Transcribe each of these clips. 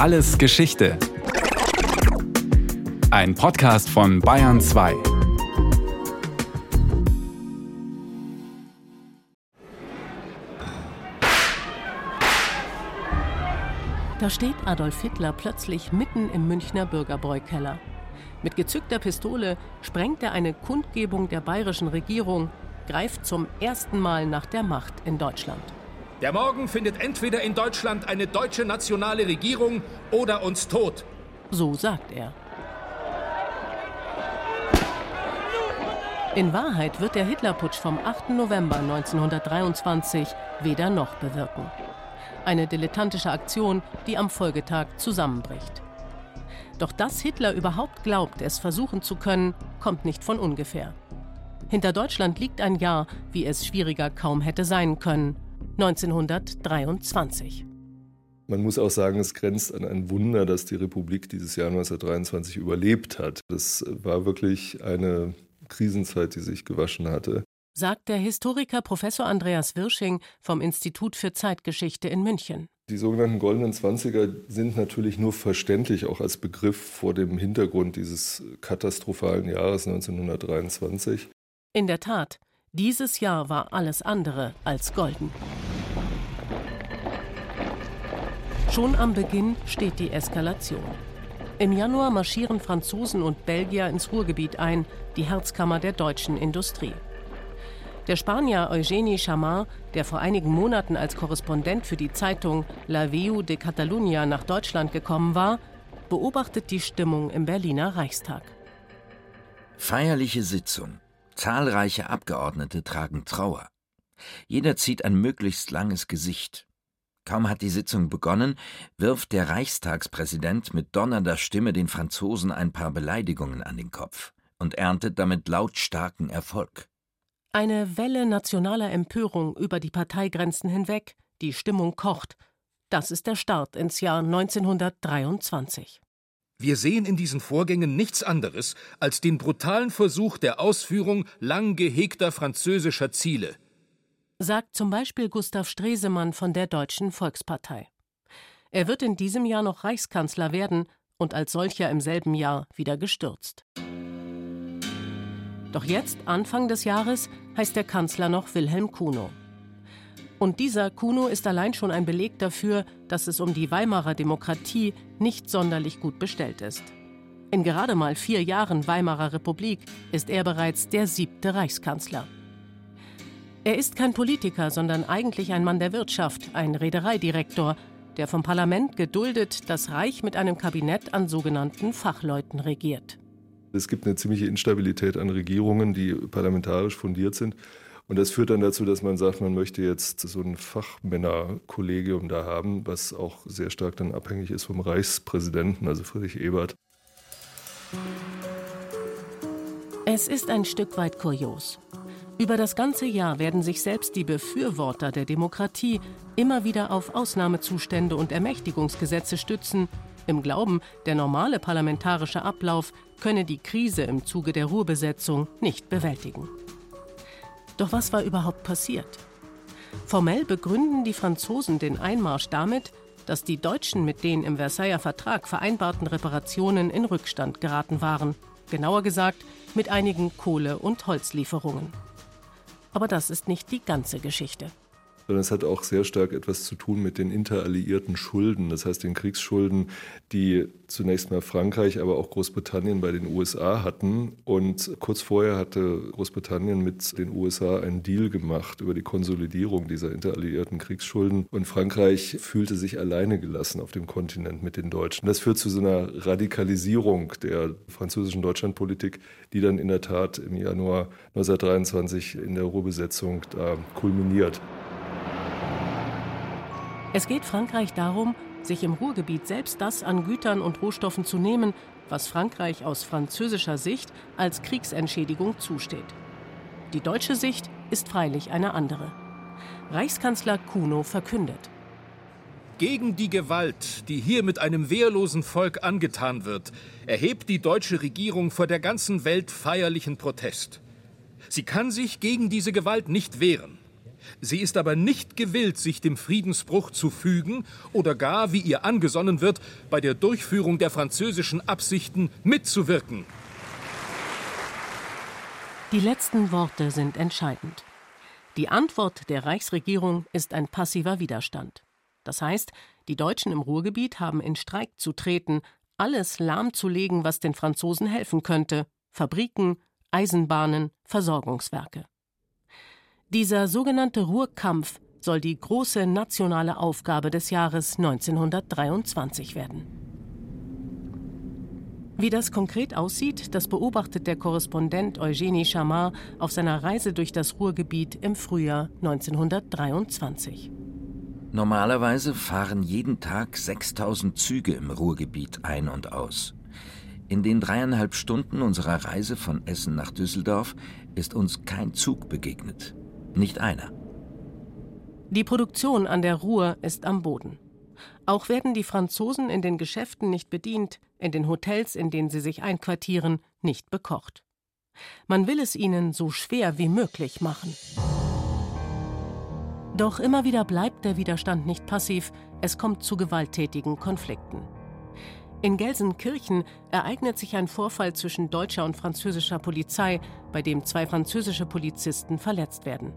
Alles Geschichte. Ein Podcast von Bayern 2. Da steht Adolf Hitler plötzlich mitten im Münchner Bürgerbräukeller. Mit gezückter Pistole sprengt er eine Kundgebung der bayerischen Regierung, greift zum ersten Mal nach der Macht in Deutschland. Der Morgen findet entweder in Deutschland eine deutsche nationale Regierung oder uns tot. So sagt er. In Wahrheit wird der Hitlerputsch vom 8. November 1923 weder noch bewirken. Eine dilettantische Aktion, die am Folgetag zusammenbricht. Doch dass Hitler überhaupt glaubt, es versuchen zu können, kommt nicht von ungefähr. Hinter Deutschland liegt ein Jahr, wie es schwieriger kaum hätte sein können. 1923. Man muss auch sagen, es grenzt an ein Wunder, dass die Republik dieses Jahr 1923 überlebt hat. Das war wirklich eine Krisenzeit, die sich gewaschen hatte. Sagt der Historiker Professor Andreas Wirsching vom Institut für Zeitgeschichte in München. Die sogenannten goldenen Zwanziger sind natürlich nur verständlich auch als Begriff vor dem Hintergrund dieses katastrophalen Jahres 1923. In der Tat, dieses Jahr war alles andere als golden. Schon am Beginn steht die Eskalation. Im Januar marschieren Franzosen und Belgier ins Ruhrgebiet ein, die Herzkammer der deutschen Industrie. Der Spanier Eugeni Chamar, der vor einigen Monaten als Korrespondent für die Zeitung La Veu de Catalunya nach Deutschland gekommen war, beobachtet die Stimmung im Berliner Reichstag. Feierliche Sitzung. Zahlreiche Abgeordnete tragen Trauer. Jeder zieht ein möglichst langes Gesicht. Kaum hat die Sitzung begonnen, wirft der Reichstagspräsident mit donnernder Stimme den Franzosen ein paar Beleidigungen an den Kopf und erntet damit lautstarken Erfolg. Eine Welle nationaler Empörung über die Parteigrenzen hinweg, die Stimmung kocht. Das ist der Start ins Jahr 1923. Wir sehen in diesen Vorgängen nichts anderes als den brutalen Versuch der Ausführung lang gehegter französischer Ziele sagt zum Beispiel Gustav Stresemann von der Deutschen Volkspartei. Er wird in diesem Jahr noch Reichskanzler werden und als solcher im selben Jahr wieder gestürzt. Doch jetzt, Anfang des Jahres, heißt der Kanzler noch Wilhelm Kuno. Und dieser Kuno ist allein schon ein Beleg dafür, dass es um die Weimarer Demokratie nicht sonderlich gut bestellt ist. In gerade mal vier Jahren Weimarer Republik ist er bereits der siebte Reichskanzler. Er ist kein Politiker, sondern eigentlich ein Mann der Wirtschaft, ein Reedereidirektor, der vom Parlament geduldet das Reich mit einem Kabinett an sogenannten Fachleuten regiert. Es gibt eine ziemliche Instabilität an Regierungen, die parlamentarisch fundiert sind. Und das führt dann dazu, dass man sagt, man möchte jetzt so ein Fachmännerkollegium da haben, was auch sehr stark dann abhängig ist vom Reichspräsidenten, also Friedrich Ebert. Es ist ein Stück weit kurios. Über das ganze Jahr werden sich selbst die Befürworter der Demokratie immer wieder auf Ausnahmezustände und Ermächtigungsgesetze stützen, im Glauben, der normale parlamentarische Ablauf könne die Krise im Zuge der Ruhrbesetzung nicht bewältigen. Doch was war überhaupt passiert? Formell begründen die Franzosen den Einmarsch damit, dass die Deutschen mit den im Versailler Vertrag vereinbarten Reparationen in Rückstand geraten waren, genauer gesagt mit einigen Kohle- und Holzlieferungen. Aber das ist nicht die ganze Geschichte sondern es hat auch sehr stark etwas zu tun mit den interalliierten Schulden, das heißt den Kriegsschulden, die zunächst mal Frankreich, aber auch Großbritannien bei den USA hatten. Und kurz vorher hatte Großbritannien mit den USA einen Deal gemacht über die Konsolidierung dieser interalliierten Kriegsschulden. Und Frankreich fühlte sich alleine gelassen auf dem Kontinent mit den Deutschen. Das führt zu so einer Radikalisierung der französischen Deutschlandpolitik, die dann in der Tat im Januar 1923 in der Ruhrbesetzung da kulminiert. Es geht Frankreich darum, sich im Ruhrgebiet selbst das an Gütern und Rohstoffen zu nehmen, was Frankreich aus französischer Sicht als Kriegsentschädigung zusteht. Die deutsche Sicht ist freilich eine andere. Reichskanzler Kuno verkündet. Gegen die Gewalt, die hier mit einem wehrlosen Volk angetan wird, erhebt die deutsche Regierung vor der ganzen Welt feierlichen Protest. Sie kann sich gegen diese Gewalt nicht wehren. Sie ist aber nicht gewillt, sich dem Friedensbruch zu fügen oder gar, wie ihr angesonnen wird, bei der Durchführung der französischen Absichten mitzuwirken. Die letzten Worte sind entscheidend. Die Antwort der Reichsregierung ist ein passiver Widerstand. Das heißt, die Deutschen im Ruhrgebiet haben in Streik zu treten, alles lahmzulegen, was den Franzosen helfen könnte Fabriken, Eisenbahnen, Versorgungswerke. Dieser sogenannte Ruhrkampf soll die große nationale Aufgabe des Jahres 1923 werden. Wie das konkret aussieht, das beobachtet der Korrespondent Eugenie Chamard auf seiner Reise durch das Ruhrgebiet im Frühjahr 1923. Normalerweise fahren jeden Tag 6000 Züge im Ruhrgebiet ein und aus. In den dreieinhalb Stunden unserer Reise von Essen nach Düsseldorf ist uns kein Zug begegnet. Nicht einer. Die Produktion an der Ruhr ist am Boden. Auch werden die Franzosen in den Geschäften nicht bedient, in den Hotels, in denen sie sich einquartieren, nicht bekocht. Man will es ihnen so schwer wie möglich machen. Doch immer wieder bleibt der Widerstand nicht passiv, es kommt zu gewalttätigen Konflikten. In Gelsenkirchen ereignet sich ein Vorfall zwischen deutscher und französischer Polizei, bei dem zwei französische Polizisten verletzt werden.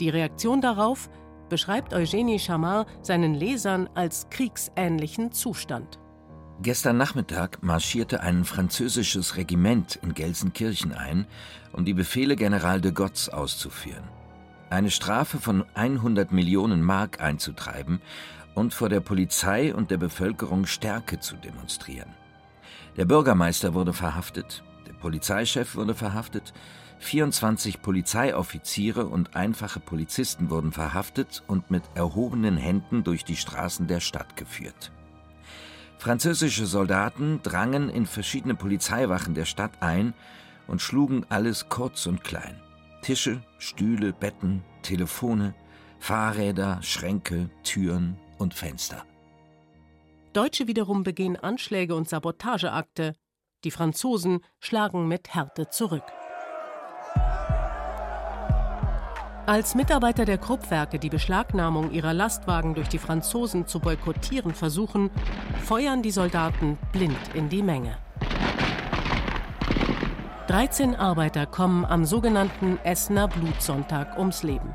Die Reaktion darauf beschreibt Eugenie Chamard seinen Lesern als kriegsähnlichen Zustand. Gestern Nachmittag marschierte ein französisches Regiment in Gelsenkirchen ein, um die Befehle General de Gotts auszuführen. Eine Strafe von 100 Millionen Mark einzutreiben und vor der Polizei und der Bevölkerung Stärke zu demonstrieren. Der Bürgermeister wurde verhaftet, der Polizeichef wurde verhaftet, 24 Polizeioffiziere und einfache Polizisten wurden verhaftet und mit erhobenen Händen durch die Straßen der Stadt geführt. Französische Soldaten drangen in verschiedene Polizeiwachen der Stadt ein und schlugen alles kurz und klein. Tische, Stühle, Betten, Telefone, Fahrräder, Schränke, Türen, und Fenster. Deutsche wiederum begehen Anschläge und Sabotageakte. Die Franzosen schlagen mit Härte zurück. Als Mitarbeiter der Kruppwerke die Beschlagnahmung ihrer Lastwagen durch die Franzosen zu boykottieren versuchen, feuern die Soldaten blind in die Menge. 13 Arbeiter kommen am sogenannten Essener Blutsonntag ums Leben.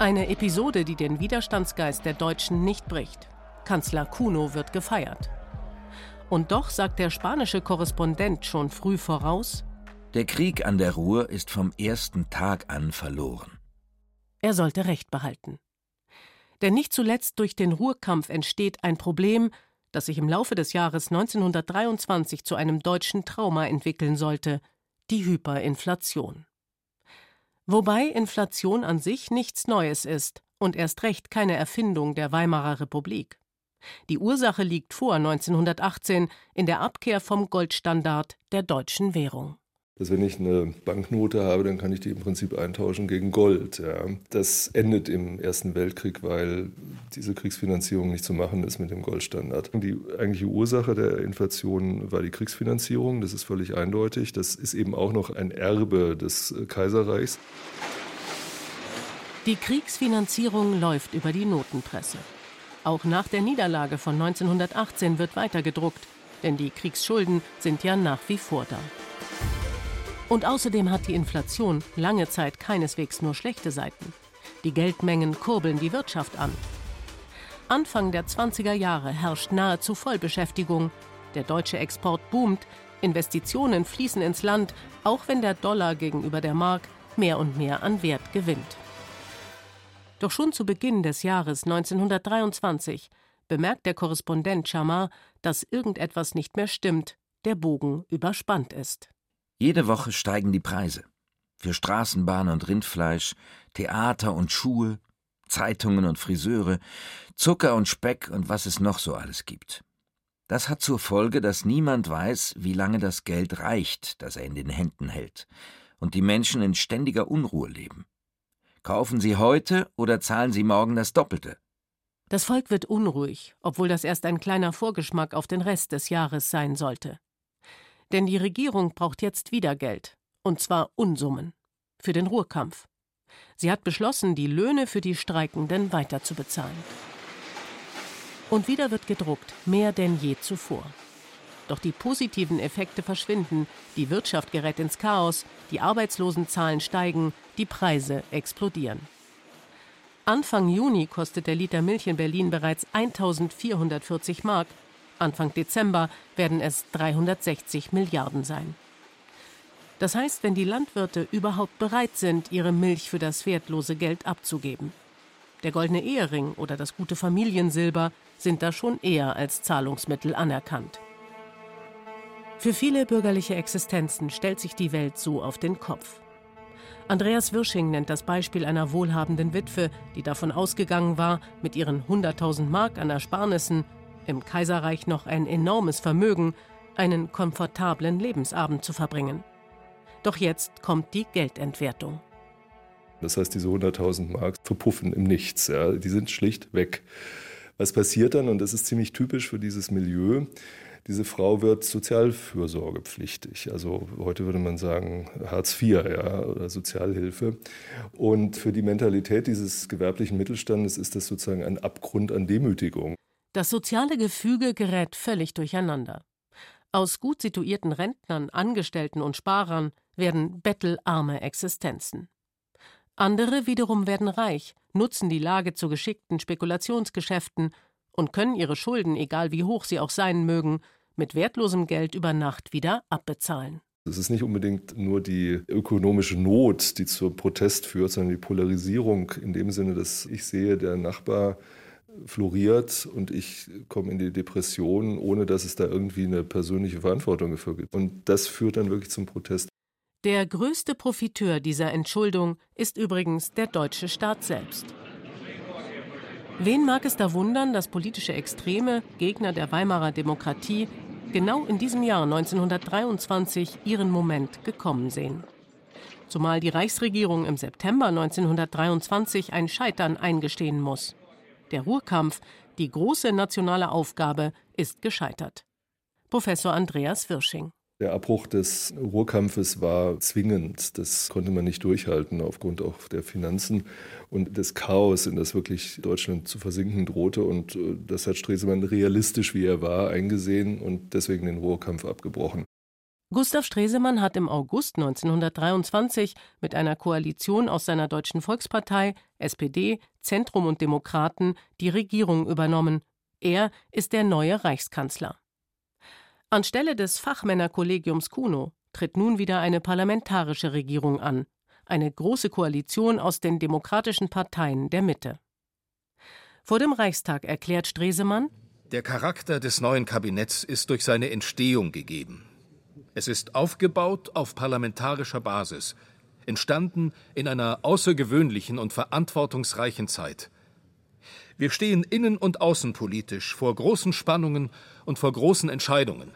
Eine Episode, die den Widerstandsgeist der Deutschen nicht bricht. Kanzler Kuno wird gefeiert. Und doch sagt der spanische Korrespondent schon früh voraus, der Krieg an der Ruhr ist vom ersten Tag an verloren. Er sollte Recht behalten. Denn nicht zuletzt durch den Ruhrkampf entsteht ein Problem, das sich im Laufe des Jahres 1923 zu einem deutschen Trauma entwickeln sollte, die Hyperinflation. Wobei Inflation an sich nichts Neues ist und erst recht keine Erfindung der Weimarer Republik. Die Ursache liegt vor 1918 in der Abkehr vom Goldstandard der deutschen Währung dass wenn ich eine Banknote habe, dann kann ich die im Prinzip eintauschen gegen Gold. Ja. Das endet im Ersten Weltkrieg, weil diese Kriegsfinanzierung nicht zu machen ist mit dem Goldstandard. Die eigentliche Ursache der Inflation war die Kriegsfinanzierung, das ist völlig eindeutig. Das ist eben auch noch ein Erbe des Kaiserreichs. Die Kriegsfinanzierung läuft über die Notenpresse. Auch nach der Niederlage von 1918 wird weiter gedruckt, denn die Kriegsschulden sind ja nach wie vor da. Und außerdem hat die Inflation lange Zeit keineswegs nur schlechte Seiten. Die Geldmengen kurbeln die Wirtschaft an. Anfang der 20er Jahre herrscht nahezu Vollbeschäftigung. Der deutsche Export boomt, Investitionen fließen ins Land, auch wenn der Dollar gegenüber der Mark mehr und mehr an Wert gewinnt. Doch schon zu Beginn des Jahres 1923 bemerkt der Korrespondent Chamar, dass irgendetwas nicht mehr stimmt, der Bogen überspannt ist. Jede Woche steigen die Preise. Für Straßenbahn und Rindfleisch, Theater und Schuhe, Zeitungen und Friseure, Zucker und Speck und was es noch so alles gibt. Das hat zur Folge, dass niemand weiß, wie lange das Geld reicht, das er in den Händen hält, und die Menschen in ständiger Unruhe leben. Kaufen Sie heute oder zahlen Sie morgen das Doppelte? Das Volk wird unruhig, obwohl das erst ein kleiner Vorgeschmack auf den Rest des Jahres sein sollte. Denn die Regierung braucht jetzt wieder Geld. Und zwar Unsummen. Für den Ruhrkampf. Sie hat beschlossen, die Löhne für die Streikenden weiterzubezahlen. Und wieder wird gedruckt, mehr denn je zuvor. Doch die positiven Effekte verschwinden, die Wirtschaft gerät ins Chaos, die Arbeitslosenzahlen steigen, die Preise explodieren. Anfang Juni kostet der Liter Milch in Berlin bereits 1440 Mark, Anfang Dezember werden es 360 Milliarden sein. Das heißt, wenn die Landwirte überhaupt bereit sind, ihre Milch für das wertlose Geld abzugeben. Der goldene Ehering oder das gute Familiensilber sind da schon eher als Zahlungsmittel anerkannt. Für viele bürgerliche Existenzen stellt sich die Welt so auf den Kopf. Andreas Wirsching nennt das Beispiel einer wohlhabenden Witwe, die davon ausgegangen war, mit ihren 100.000 Mark an Ersparnissen, im Kaiserreich noch ein enormes Vermögen, einen komfortablen Lebensabend zu verbringen. Doch jetzt kommt die Geldentwertung. Das heißt, diese 100.000 Mark verpuffen im Nichts. Ja. Die sind schlicht weg. Was passiert dann? Und das ist ziemlich typisch für dieses Milieu. Diese Frau wird sozialfürsorgepflichtig. Also heute würde man sagen Hartz IV ja, oder Sozialhilfe. Und für die Mentalität dieses gewerblichen Mittelstandes ist das sozusagen ein Abgrund an Demütigung. Das soziale Gefüge gerät völlig durcheinander. Aus gut situierten Rentnern, Angestellten und Sparern werden bettelarme Existenzen. Andere wiederum werden reich, nutzen die Lage zu geschickten Spekulationsgeschäften und können ihre Schulden, egal wie hoch sie auch sein mögen, mit wertlosem Geld über Nacht wieder abbezahlen. Es ist nicht unbedingt nur die ökonomische Not, die zur Protest führt, sondern die Polarisierung in dem Sinne, dass ich sehe, der Nachbar floriert und ich komme in die Depression, ohne dass es da irgendwie eine persönliche Verantwortung dafür gibt. Und das führt dann wirklich zum Protest. Der größte Profiteur dieser Entschuldung ist übrigens der deutsche Staat selbst. Wen mag es da wundern, dass politische Extreme, Gegner der Weimarer Demokratie, genau in diesem Jahr 1923 ihren Moment gekommen sehen? Zumal die Reichsregierung im September 1923 ein Scheitern eingestehen muss. Der Ruhrkampf, die große nationale Aufgabe, ist gescheitert. Professor Andreas Wirsching. Der Abbruch des Ruhrkampfes war zwingend. Das konnte man nicht durchhalten aufgrund auch der Finanzen und des Chaos, in das wirklich Deutschland zu versinken drohte. Und äh, das hat Stresemann realistisch, wie er war, eingesehen und deswegen den Ruhrkampf abgebrochen. Gustav Stresemann hat im August 1923 mit einer Koalition aus seiner Deutschen Volkspartei, SPD, Zentrum und Demokraten die Regierung übernommen. Er ist der neue Reichskanzler. Anstelle des Fachmännerkollegiums Kuno tritt nun wieder eine parlamentarische Regierung an, eine große Koalition aus den demokratischen Parteien der Mitte. Vor dem Reichstag erklärt Stresemann Der Charakter des neuen Kabinetts ist durch seine Entstehung gegeben. Es ist aufgebaut auf parlamentarischer Basis, entstanden in einer außergewöhnlichen und verantwortungsreichen Zeit. Wir stehen innen- und außenpolitisch vor großen Spannungen und vor großen Entscheidungen.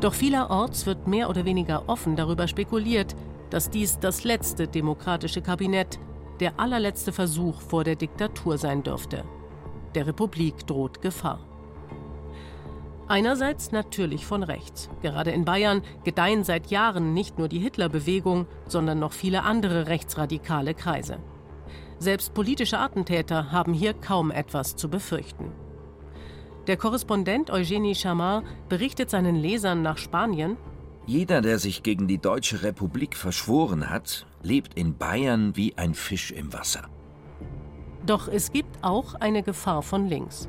Doch vielerorts wird mehr oder weniger offen darüber spekuliert, dass dies das letzte demokratische Kabinett, der allerletzte Versuch vor der Diktatur sein dürfte. Der Republik droht Gefahr. Einerseits natürlich von rechts. Gerade in Bayern gedeihen seit Jahren nicht nur die Hitlerbewegung, sondern noch viele andere rechtsradikale Kreise. Selbst politische Attentäter haben hier kaum etwas zu befürchten. Der Korrespondent Eugenie Chamard berichtet seinen Lesern nach Spanien. Jeder, der sich gegen die Deutsche Republik verschworen hat, lebt in Bayern wie ein Fisch im Wasser. Doch es gibt auch eine Gefahr von links.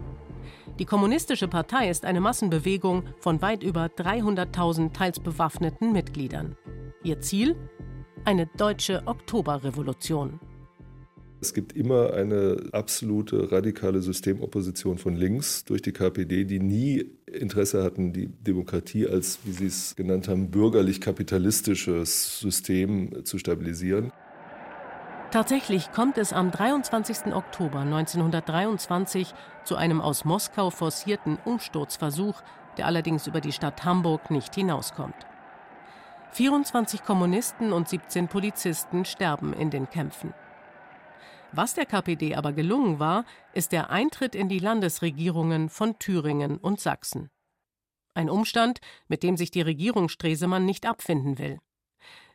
Die Kommunistische Partei ist eine Massenbewegung von weit über 300.000 teils bewaffneten Mitgliedern. Ihr Ziel? Eine deutsche Oktoberrevolution. Es gibt immer eine absolute radikale Systemopposition von links durch die KPD, die nie Interesse hatten, die Demokratie als, wie Sie es genannt haben, bürgerlich-kapitalistisches System zu stabilisieren. Tatsächlich kommt es am 23. Oktober 1923 zu einem aus Moskau forcierten Umsturzversuch, der allerdings über die Stadt Hamburg nicht hinauskommt. 24 Kommunisten und 17 Polizisten sterben in den Kämpfen. Was der KPD aber gelungen war, ist der Eintritt in die Landesregierungen von Thüringen und Sachsen. Ein Umstand, mit dem sich die Regierung Stresemann nicht abfinden will.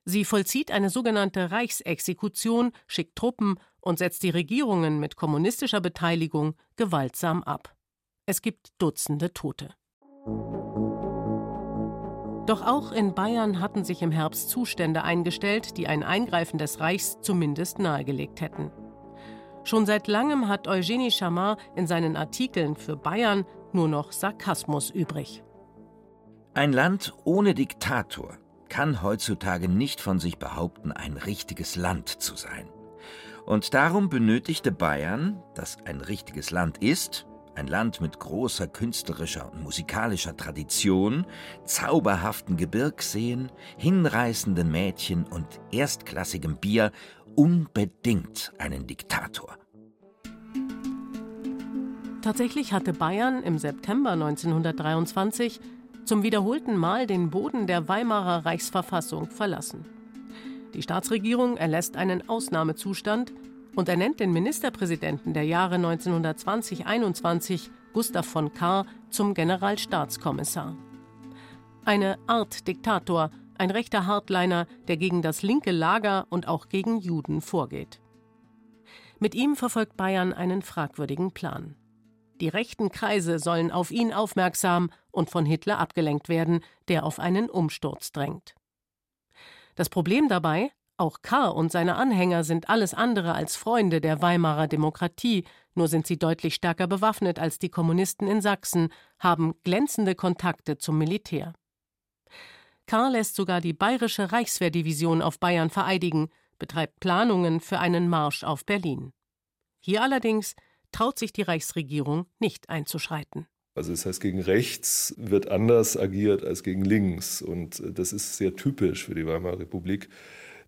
Sie vollzieht eine sogenannte Reichsexekution, schickt Truppen und setzt die Regierungen mit kommunistischer Beteiligung gewaltsam ab. Es gibt Dutzende Tote. Doch auch in Bayern hatten sich im Herbst Zustände eingestellt, die ein Eingreifen des Reichs zumindest nahegelegt hätten. Schon seit langem hat Eugenie Chamard in seinen Artikeln für Bayern nur noch Sarkasmus übrig. Ein Land ohne Diktator kann heutzutage nicht von sich behaupten, ein richtiges Land zu sein. Und darum benötigte Bayern, das ein richtiges Land ist, ein Land mit großer künstlerischer und musikalischer Tradition, zauberhaften Gebirgsseen, hinreißenden Mädchen und erstklassigem Bier unbedingt einen Diktator. Tatsächlich hatte Bayern im September 1923 zum wiederholten Mal den Boden der Weimarer Reichsverfassung verlassen. Die Staatsregierung erlässt einen Ausnahmezustand und ernennt den Ministerpräsidenten der Jahre 1920-21, Gustav von Kahr, zum Generalstaatskommissar. Eine Art Diktator, ein rechter Hardliner, der gegen das linke Lager und auch gegen Juden vorgeht. Mit ihm verfolgt Bayern einen fragwürdigen Plan. Die rechten Kreise sollen auf ihn aufmerksam und von Hitler abgelenkt werden, der auf einen Umsturz drängt. Das Problem dabei, auch Kahr und seine Anhänger sind alles andere als Freunde der Weimarer Demokratie, nur sind sie deutlich stärker bewaffnet als die Kommunisten in Sachsen, haben glänzende Kontakte zum Militär. Kahr lässt sogar die bayerische Reichswehrdivision auf Bayern vereidigen, betreibt Planungen für einen Marsch auf Berlin. Hier allerdings traut sich die Reichsregierung nicht einzuschreiten. Also das heißt, gegen rechts wird anders agiert als gegen links. Und das ist sehr typisch für die Weimarer Republik.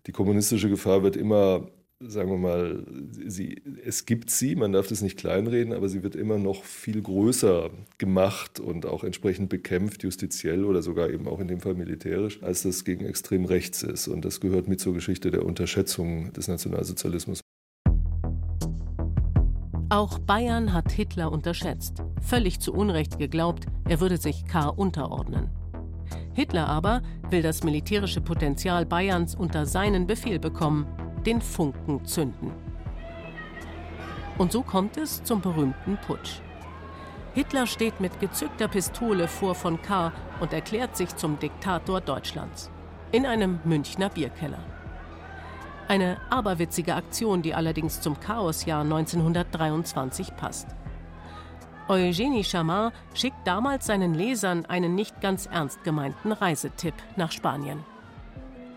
Die kommunistische Gefahr wird immer, sagen wir mal, sie, es gibt sie, man darf das nicht kleinreden, aber sie wird immer noch viel größer gemacht und auch entsprechend bekämpft, justiziell oder sogar eben auch in dem Fall militärisch, als das gegen extrem rechts ist. Und das gehört mit zur Geschichte der Unterschätzung des Nationalsozialismus. Auch Bayern hat Hitler unterschätzt, völlig zu Unrecht geglaubt, er würde sich K. unterordnen. Hitler aber will das militärische Potenzial Bayerns unter seinen Befehl bekommen, den Funken zünden. Und so kommt es zum berühmten Putsch. Hitler steht mit gezückter Pistole vor von K. und erklärt sich zum Diktator Deutschlands. In einem Münchner Bierkeller. Eine aberwitzige Aktion, die allerdings zum Chaosjahr 1923 passt. Eugenie Chamard schickt damals seinen Lesern einen nicht ganz ernst gemeinten Reisetipp nach Spanien.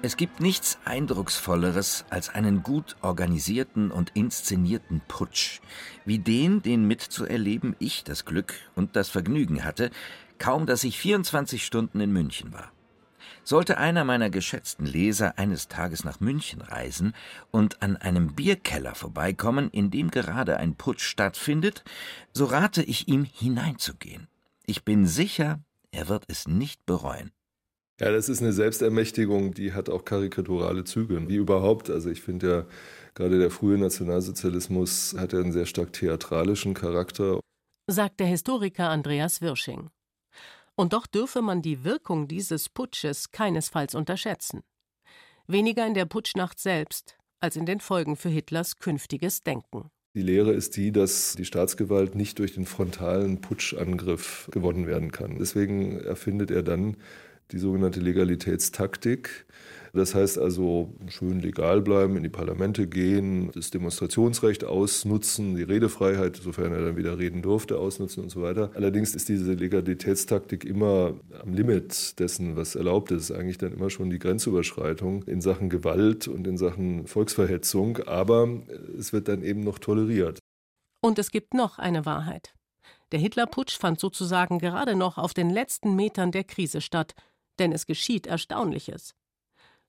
Es gibt nichts Eindrucksvolleres als einen gut organisierten und inszenierten Putsch, wie den, den mitzuerleben ich das Glück und das Vergnügen hatte, kaum dass ich 24 Stunden in München war. Sollte einer meiner geschätzten Leser eines Tages nach München reisen und an einem Bierkeller vorbeikommen, in dem gerade ein Putsch stattfindet, so rate ich ihm hineinzugehen. Ich bin sicher, er wird es nicht bereuen. Ja, das ist eine Selbstermächtigung, die hat auch karikaturale Züge. Wie überhaupt, also ich finde ja, gerade der frühe Nationalsozialismus hat ja einen sehr stark theatralischen Charakter. Sagt der Historiker Andreas Wirsching. Und doch dürfe man die Wirkung dieses Putsches keinesfalls unterschätzen. Weniger in der Putschnacht selbst, als in den Folgen für Hitlers künftiges Denken. Die Lehre ist die, dass die Staatsgewalt nicht durch den frontalen Putschangriff gewonnen werden kann. Deswegen erfindet er dann die sogenannte Legalitätstaktik, das heißt also, schön legal bleiben, in die Parlamente gehen, das Demonstrationsrecht ausnutzen, die Redefreiheit, sofern er dann wieder reden durfte, ausnutzen und so weiter. Allerdings ist diese Legalitätstaktik immer am Limit dessen, was erlaubt ist. Eigentlich dann immer schon die Grenzüberschreitung in Sachen Gewalt und in Sachen Volksverhetzung, aber es wird dann eben noch toleriert. Und es gibt noch eine Wahrheit. Der Hitlerputsch fand sozusagen gerade noch auf den letzten Metern der Krise statt, denn es geschieht Erstaunliches.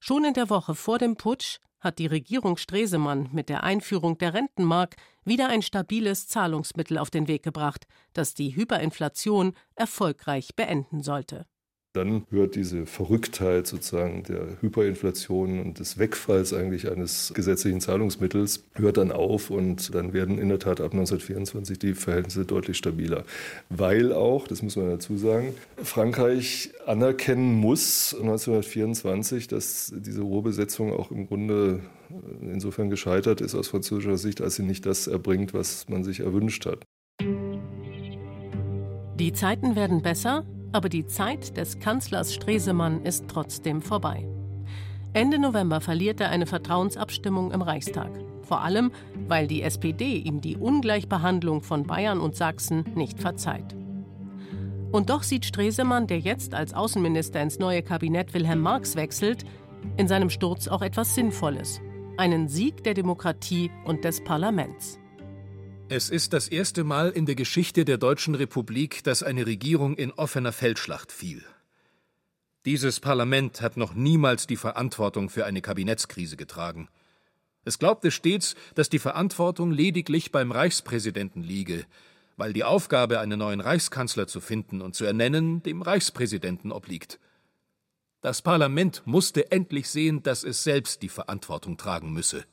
Schon in der Woche vor dem Putsch hat die Regierung Stresemann mit der Einführung der Rentenmark wieder ein stabiles Zahlungsmittel auf den Weg gebracht, das die Hyperinflation erfolgreich beenden sollte. Dann hört diese Verrücktheit sozusagen der Hyperinflation und des Wegfalls eigentlich eines gesetzlichen Zahlungsmittels hört dann auf und dann werden in der Tat ab 1924 die Verhältnisse deutlich stabiler. Weil auch, das muss man dazu sagen, Frankreich anerkennen muss 1924, dass diese Ruhrbesetzung auch im Grunde insofern gescheitert ist aus französischer Sicht, als sie nicht das erbringt, was man sich erwünscht hat. Die Zeiten werden besser, aber die Zeit des Kanzlers Stresemann ist trotzdem vorbei. Ende November verliert er eine Vertrauensabstimmung im Reichstag. Vor allem, weil die SPD ihm die Ungleichbehandlung von Bayern und Sachsen nicht verzeiht. Und doch sieht Stresemann, der jetzt als Außenminister ins neue Kabinett Wilhelm Marx wechselt, in seinem Sturz auch etwas Sinnvolles. Einen Sieg der Demokratie und des Parlaments. Es ist das erste Mal in der Geschichte der Deutschen Republik, dass eine Regierung in offener Feldschlacht fiel. Dieses Parlament hat noch niemals die Verantwortung für eine Kabinettskrise getragen. Es glaubte stets, dass die Verantwortung lediglich beim Reichspräsidenten liege, weil die Aufgabe, einen neuen Reichskanzler zu finden und zu ernennen, dem Reichspräsidenten obliegt. Das Parlament musste endlich sehen, dass es selbst die Verantwortung tragen müsse.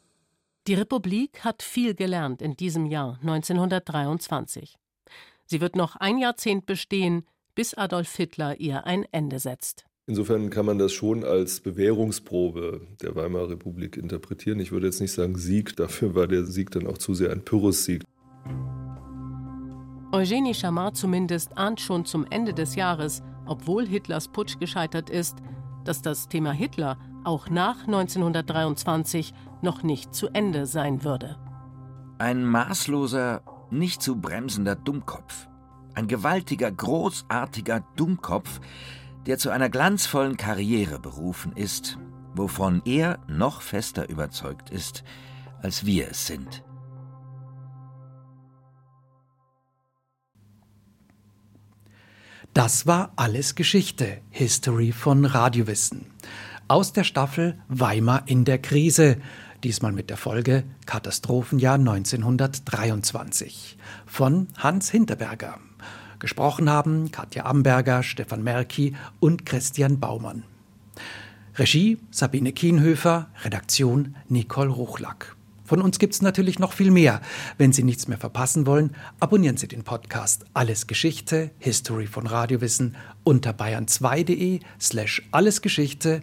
Die Republik hat viel gelernt in diesem Jahr 1923. Sie wird noch ein Jahrzehnt bestehen, bis Adolf Hitler ihr ein Ende setzt. Insofern kann man das schon als Bewährungsprobe der Weimarer Republik interpretieren. Ich würde jetzt nicht sagen Sieg, dafür war der Sieg dann auch zu sehr ein Pyrrhus-Sieg. Eugenie Chamard zumindest ahnt schon zum Ende des Jahres, obwohl Hitlers Putsch gescheitert ist, dass das Thema Hitler auch nach 1923 noch nicht zu Ende sein würde. Ein maßloser, nicht zu bremsender Dummkopf. Ein gewaltiger, großartiger Dummkopf, der zu einer glanzvollen Karriere berufen ist, wovon er noch fester überzeugt ist, als wir es sind. Das war alles Geschichte, History von Radiowissen. Aus der Staffel Weimar in der Krise diesmal mit der Folge Katastrophenjahr 1923 von Hans Hinterberger. Gesprochen haben Katja Amberger, Stefan Merki und Christian Baumann. Regie Sabine Kienhöfer, Redaktion Nicole Ruchlack. Von uns gibt es natürlich noch viel mehr. Wenn Sie nichts mehr verpassen wollen, abonnieren Sie den Podcast Alles Geschichte, History von Radiowissen unter bayern2.de slash allesgeschichte